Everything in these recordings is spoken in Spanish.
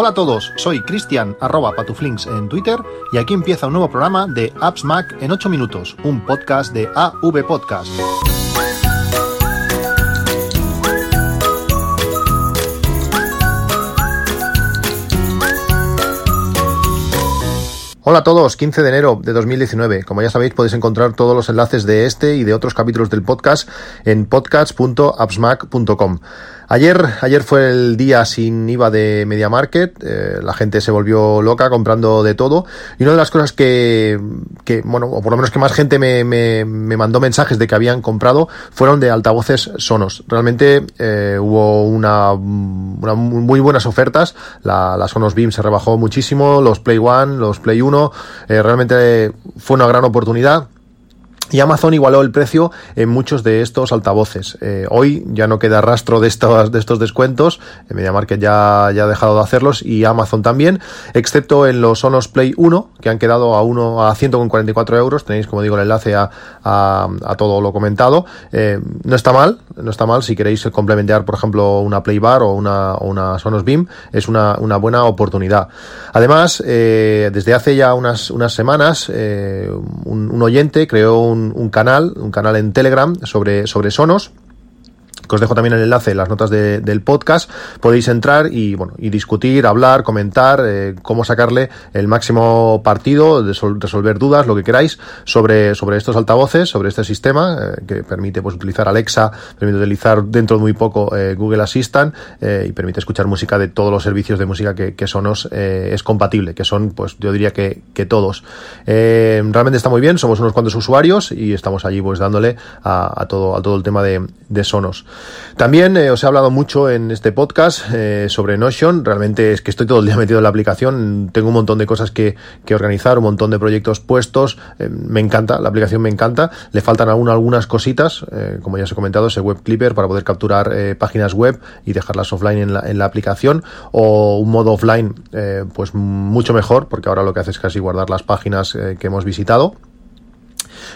Hola a todos, soy Cristian arroba patuflinks en Twitter y aquí empieza un nuevo programa de Apps Mac en 8 minutos, un podcast de AV Podcast. Hola a todos, 15 de enero de 2019. Como ya sabéis, podéis encontrar todos los enlaces de este y de otros capítulos del podcast en podcast.appsmac.com. Ayer, ayer fue el día sin IVA de Media Market, eh, la gente se volvió loca comprando de todo y una de las cosas que, que bueno, o por lo menos que más gente me, me, me mandó mensajes de que habían comprado fueron de altavoces Sonos. Realmente eh, hubo una, una, muy buenas ofertas, la, la, Sonos Beam se rebajó muchísimo, los Play One, los Play 1, eh, realmente fue una gran oportunidad y Amazon igualó el precio en muchos de estos altavoces. Eh, hoy ya no queda rastro de estos, de estos descuentos. MediaMarket ya, ya ha dejado de hacerlos y Amazon también, excepto en los Sonos Play 1, que han quedado a, uno, a 144 euros. Tenéis, como digo, el enlace a, todo lo comentado. Eh, no está mal, no está mal. Si queréis complementar, por ejemplo, una Play Bar o una, una Sonos Beam, es una, buena oportunidad. Además, eh, desde hace ya unas, unas semanas, eh, un, un oyente creó un un, canal, un canal en Telegram sobre, sobre Sonos que os dejo también el enlace en las notas de, del podcast, podéis entrar y bueno, y discutir, hablar, comentar, eh, cómo sacarle el máximo partido, resolver dudas, lo que queráis, sobre, sobre estos altavoces, sobre este sistema, eh, que permite pues utilizar Alexa, permite utilizar dentro de muy poco eh, Google Assistant, y permite escuchar música de todos los servicios de música que, que Sonos es compatible, que son, pues yo diría que, que todos. realmente está muy bien, somos unos cuantos usuarios y estamos allí pues dándole a, a todo, a todo el tema de, de Sonos. También eh, os he hablado mucho en este podcast eh, sobre Notion. Realmente es que estoy todo el día metido en la aplicación. Tengo un montón de cosas que, que organizar, un montón de proyectos puestos. Eh, me encanta, la aplicación me encanta. Le faltan aún algunas cositas, eh, como ya os he comentado, ese web clipper para poder capturar páginas web y dejarlas offline en la, en la aplicación. O un modo offline, pues mucho mejor, porque ahora lo que hace es casi guardar las páginas que hemos visitado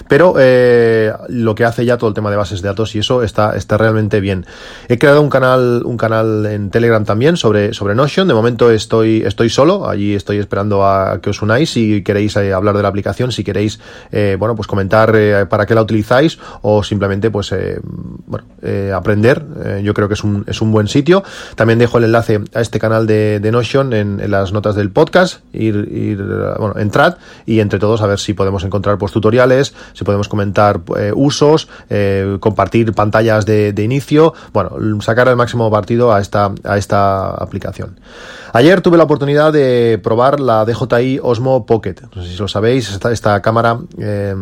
pero eh, lo que hace ya todo el tema de bases de datos y eso está, está realmente bien. He creado un canal, un canal en Telegram también sobre, sobre Notion. De momento estoy, estoy solo, allí estoy esperando a que os unáis si queréis eh, hablar de la aplicación, si queréis, eh, bueno, pues comentar eh, para qué la utilizáis o simplemente, pues, eh, bueno, eh, aprender. yo creo que es un, es un buen sitio. También dejo el enlace a este canal de, de Notion en, en, las notas del podcast. Ir, ir, bueno, entrad y entre todos a ver si podemos encontrar pues tutoriales, si podemos comentar eh, usos, eh, compartir pantallas de, inicio, bueno, sacar el máximo partido a esta, a esta aplicación. Ayer tuve la oportunidad de probar la DJI Osmo Pocket. No sé si lo sabéis, esta, cámara eh,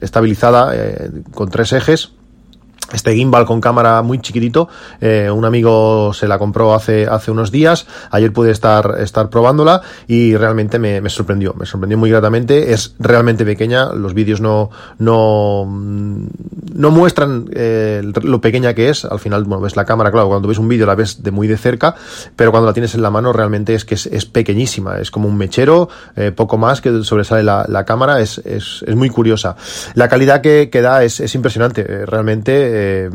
estabilizada con tres ejes este gimbal con cámara muy chiquitito. Eh, un amigo se la compró hace, hace unos días. Ayer pude estar, estar probándola y realmente me, sorprendió. Me sorprendió muy gratamente. Es realmente pequeña. Los vídeos no, no, no muestran eh, lo pequeña que es. Al final, bueno, ves la cámara, claro, cuando ves un vídeo la ves de muy de cerca, pero cuando la tienes en la mano realmente es que es, es pequeñísima. Es como un mechero, eh, poco más que sobresale la, la cámara. Es, es, es, muy curiosa. La calidad que, da es, es impresionante. Realmente eh,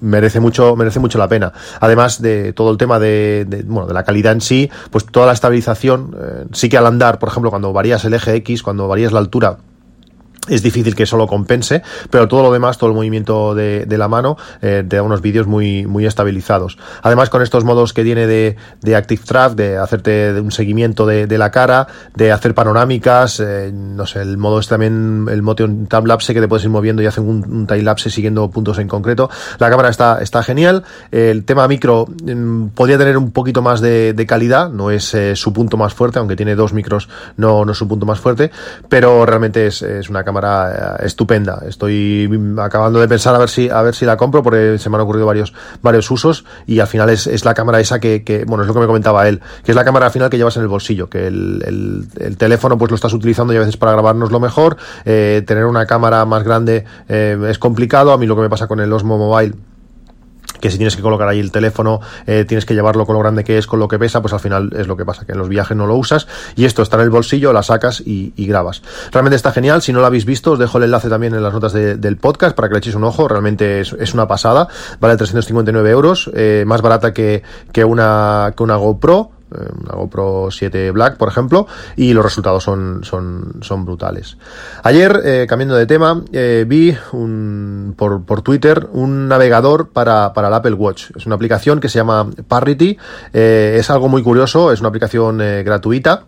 merece mucho merece mucho la pena. Además de todo el tema de, de bueno de la calidad en sí pues toda la estabilización eh, sí que al andar por ejemplo cuando varías el eje X cuando varías la altura es difícil que eso lo compense, pero todo lo demás, todo el movimiento de, la mano, eh, te da unos vídeos muy, muy estabilizados. Además, con estos modos que tiene de, de Active Track, de hacerte un seguimiento de, la cara, de hacer panorámicas, eh, no sé, el modo es también el motion time lapse que te puedes ir moviendo y hacen un, un time lapse siguiendo puntos en concreto. La cámara está, está genial. El tema micro eh, podría tener un poquito más de, de calidad, no es eh, su punto más fuerte, aunque tiene dos micros, no, no es su punto más fuerte, pero realmente es, es una cámara cámara eh, estupenda. Estoy acabando de pensar a ver si a ver si la compro porque se me han ocurrido varios varios usos y al final es, es la cámara esa que, bueno es lo que me comentaba él que es la cámara al final que llevas en el bolsillo que el, el, el teléfono pues lo estás utilizando y a veces para grabarnos lo mejor eh, tener una cámara más grande eh, es complicado a mí lo que me pasa con el Osmo Mobile que si tienes que colocar ahí el teléfono, eh, tienes que llevarlo con lo grande que es, con lo que pesa, pues al final es lo que pasa, que en los viajes no lo usas. Y esto está en el bolsillo, la sacas y, y grabas. Realmente está genial, si no lo habéis visto, os dejo el enlace también en las notas de, del podcast para que le echéis un ojo, realmente es, es una pasada, vale 359 euros, eh, más barata que, que, una, que una GoPro, una GoPro 7 Black, por ejemplo, y los resultados son, son, son brutales. Ayer, cambiando de tema, vi un, por, por Twitter un navegador para, para el Apple Watch. Es una aplicación que se llama Parity, es algo muy curioso, es una aplicación gratuita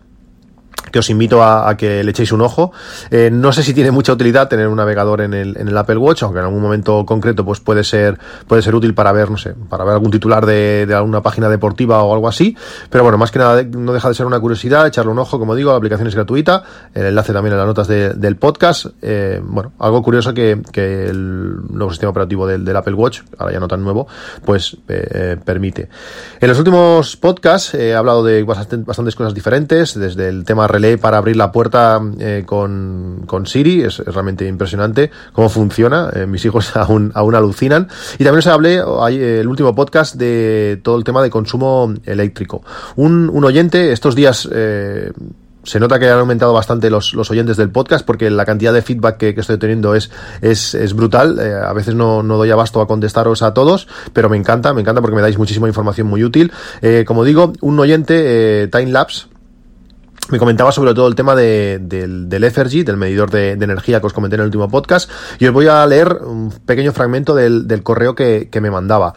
que os invito a, que le echéis un ojo. Eh, no sé si tiene mucha utilidad tener un navegador en el, en el Apple Watch, aunque en algún momento concreto pues puede ser, puede ser útil para ver, no sé, para ver algún titular de, alguna página deportiva o algo así. Pero bueno, más que nada no deja de ser una curiosidad, echarle un ojo, como digo, la aplicación es gratuita, el enlace también en las notas del podcast. Eh, bueno, algo curioso que, el nuevo sistema operativo del, del, Apple Watch, ahora ya no tan nuevo, pues eh, permite. En los últimos podcasts he hablado de bastantes cosas diferentes, desde el tema relé para abrir la puerta eh, con, con, Siri, es, realmente impresionante cómo funciona, eh, mis hijos aún, aún alucinan. Y también os hablé eh, el último podcast de todo el tema de consumo eléctrico. Un, un oyente estos días... Se nota que han aumentado bastante los, los, oyentes del podcast porque la cantidad de feedback que, estoy teniendo es, es, es brutal. A veces no, no, doy abasto a contestaros a todos, pero me encanta, me encanta porque me dais muchísima información muy útil. Como digo, un oyente, eh, Timelapse, me comentaba sobre todo el tema de, del, del del medidor de, energía que os comenté en el último podcast, y os voy a leer un pequeño fragmento del, correo que, me mandaba.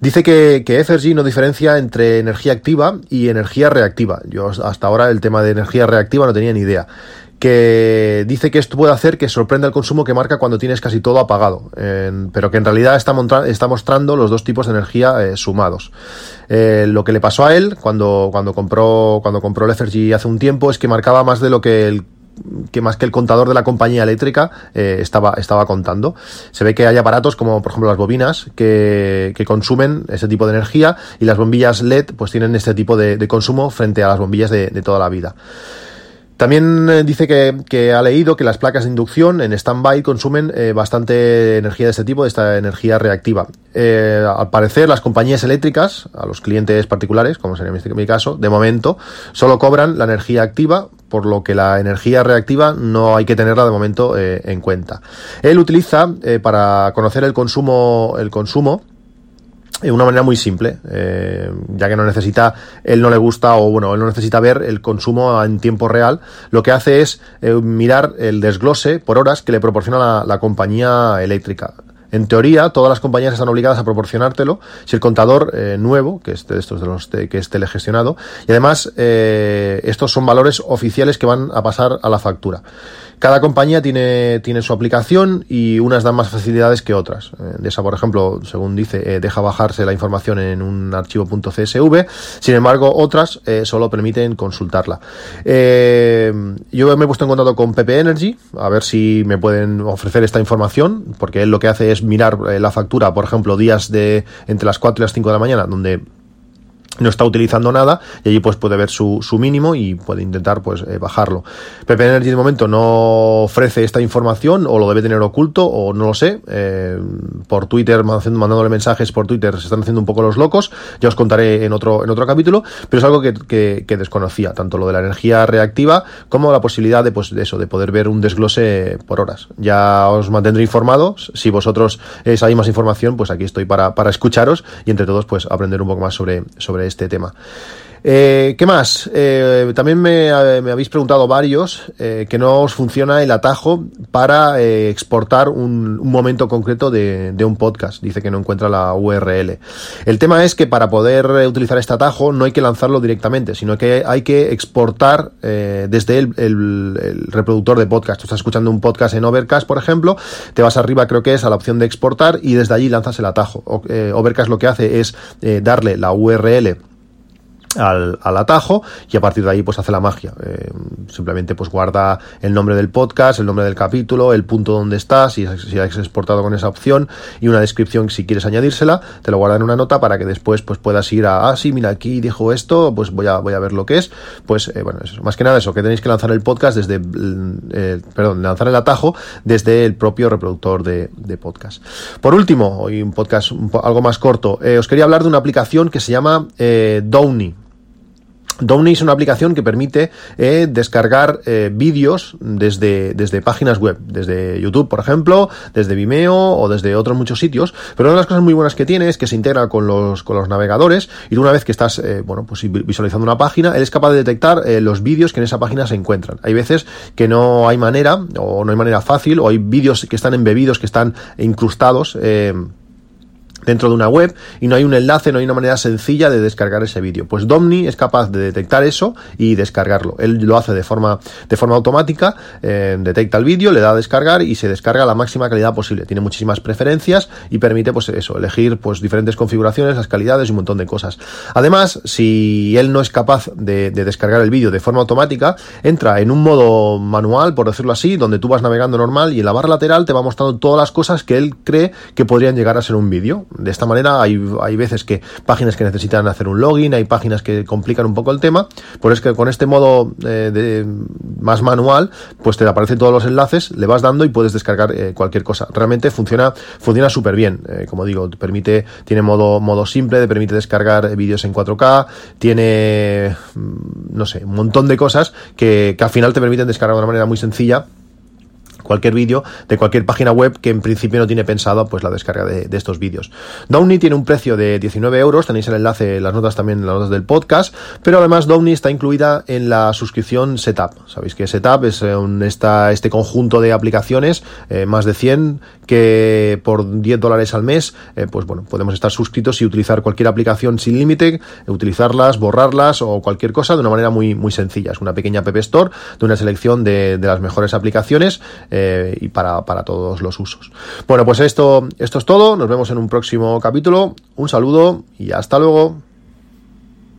Dice que, que no diferencia entre energía activa y energía reactiva. Yo hasta ahora el tema de energía reactiva no tenía ni idea que dice que esto puede hacer que sorprenda el consumo que marca cuando tienes casi todo apagado, pero que en realidad está, mostrando los dos tipos de energía eh, sumados. Eh, lo que le pasó a él cuando, cuando compró cuando compró hace un tiempo es que marcaba más de lo que más que el contador de la compañía eléctrica eh, estaba, estaba contando. Se ve que hay aparatos como por ejemplo las bobinas que, que consumen ese tipo de energía y las bombillas LED pues tienen este tipo de, consumo frente a las bombillas de toda la vida. También eh, dice que, que, ha leído que las placas de inducción en stand-by consumen eh, bastante energía de este tipo, de esta energía reactiva. Eh, al parecer, las compañías eléctricas, a los clientes particulares, como sería mi caso, de momento, solo cobran la energía activa, por lo que la energía reactiva no hay que tenerla de momento en cuenta. Él utiliza, para conocer el consumo, el consumo, de una manera muy simple, eh, ya que no necesita, él no le gusta o bueno, él no necesita ver el consumo en tiempo real, lo que hace es eh, mirar el desglose por horas que le proporciona la, compañía eléctrica. En teoría, todas las compañías están obligadas a proporcionártelo si el contador eh, nuevo, que es de estos de los de, que es telegestionado, y además eh, estos son valores oficiales que van a pasar a la factura. Cada compañía tiene, tiene su aplicación y unas dan más facilidades que otras. Eh, de esa, por ejemplo, según dice, eh, deja bajarse la información en un archivo .csv. Sin embargo, otras eh, solo permiten consultarla. Eh, yo me he puesto en contacto con PP Energy a ver si me pueden ofrecer esta información, porque él lo que hace es mirar la factura, por ejemplo, días de entre las 4 y las 5 de la mañana, donde no está utilizando nada y allí pues puede ver su, su mínimo y puede intentar pues eh, bajarlo. PP Energy de momento no ofrece esta información o lo debe tener oculto o no lo sé. Eh, por Twitter mandándole mensajes por Twitter se están haciendo un poco los locos. Ya os contaré en otro en otro capítulo, pero es algo que, que, desconocía tanto lo de la energía reactiva como la posibilidad de pues de eso de poder ver un desglose por horas. Ya os mantendré informados. Si vosotros eh, sabéis más información, pues aquí estoy para para escucharos y entre todos pues aprender un poco más sobre sobre este tema. Eh, ¿Qué más? Eh, también me, me, habéis preguntado varios eh, que no os funciona el atajo para eh, exportar un, un, momento concreto de, de, un podcast. Dice que no encuentra la URL. El tema es que para poder utilizar este atajo no hay que lanzarlo directamente, sino que hay que exportar eh, desde el, el, el, reproductor de podcast. Tú estás escuchando un podcast en Overcast, por ejemplo, te vas arriba, creo que es a la opción de exportar y desde allí lanzas el atajo. O, eh, Overcast lo que hace es darle la URL al, al, atajo y a partir de ahí pues hace la magia. Eh, simplemente pues guarda el nombre del podcast, el nombre del capítulo, el punto donde estás, si, si has exportado con esa opción y una descripción si quieres añadírsela, te lo guarda en una nota para que después pues puedas ir a, ah, sí, mira, aquí dijo esto, pues voy a, voy a ver lo que es. Pues eh, bueno, eso. más que nada eso, que tenéis que lanzar el podcast desde, eh, perdón, lanzar el atajo desde el propio reproductor de, de podcast. Por último, hoy un podcast un algo más corto, os quería hablar de una aplicación que se llama Downy. Domni es una aplicación que permite eh, descargar eh, vídeos desde, desde páginas web, desde YouTube, por ejemplo, desde Vimeo o desde otros muchos sitios. Pero una de las cosas muy buenas que tiene es que se integra con los, con los navegadores y una vez que estás eh, bueno, pues visualizando una página, él es capaz de detectar los vídeos que en esa página se encuentran. Hay veces que no hay manera o no hay manera fácil o hay vídeos que están embebidos, que están incrustados dentro de una web y no hay un enlace, no hay una manera sencilla de descargar ese vídeo. Pues Domni es capaz de detectar eso y descargarlo. Él lo hace de forma, de forma automática, eh, detecta el vídeo, le da a descargar y se descarga a la máxima calidad posible. Tiene muchísimas preferencias y permite pues eso, elegir pues diferentes configuraciones, las calidades y un montón de cosas. Además, si él no es capaz de, de descargar el vídeo de forma automática, entra en un modo manual, por decirlo así, donde tú vas navegando normal y en la barra lateral te va mostrando todas las cosas que él cree que podrían llegar a ser un vídeo de esta manera hay, hay veces que páginas que necesitan hacer un login, hay páginas que complican un poco el tema, por es que con este modo eh, de, más manual, pues te aparecen todos los enlaces, le vas dando y puedes descargar eh, cualquier cosa. Realmente funciona funciona súper bien, eh, como digo, permite, tiene modo, modo simple, te permite descargar vídeos en 4K, tiene, mm, no sé, un montón de cosas que, que al final te permiten descargar de una manera muy sencilla cualquier vídeo de cualquier página web que en principio no tiene pensado pues la descarga de, estos vídeos. Downy tiene un precio de 19 euros, tenéis el enlace, las notas también, las notas del podcast, pero además Downy está incluida en la suscripción Setup. Sabéis que Setup es eh, un, este conjunto de aplicaciones, eh, más de 100, que por 10 dólares al mes, eh, pues bueno, podemos estar suscritos y utilizar cualquier aplicación sin límite, utilizarlas, borrarlas o cualquier cosa de una manera muy, muy sencilla. Es una pequeña App Store de una selección de, de las mejores aplicaciones eh, y para, para todos los usos. Bueno, pues esto, esto es todo. Nos vemos en un próximo capítulo. Un saludo y hasta luego.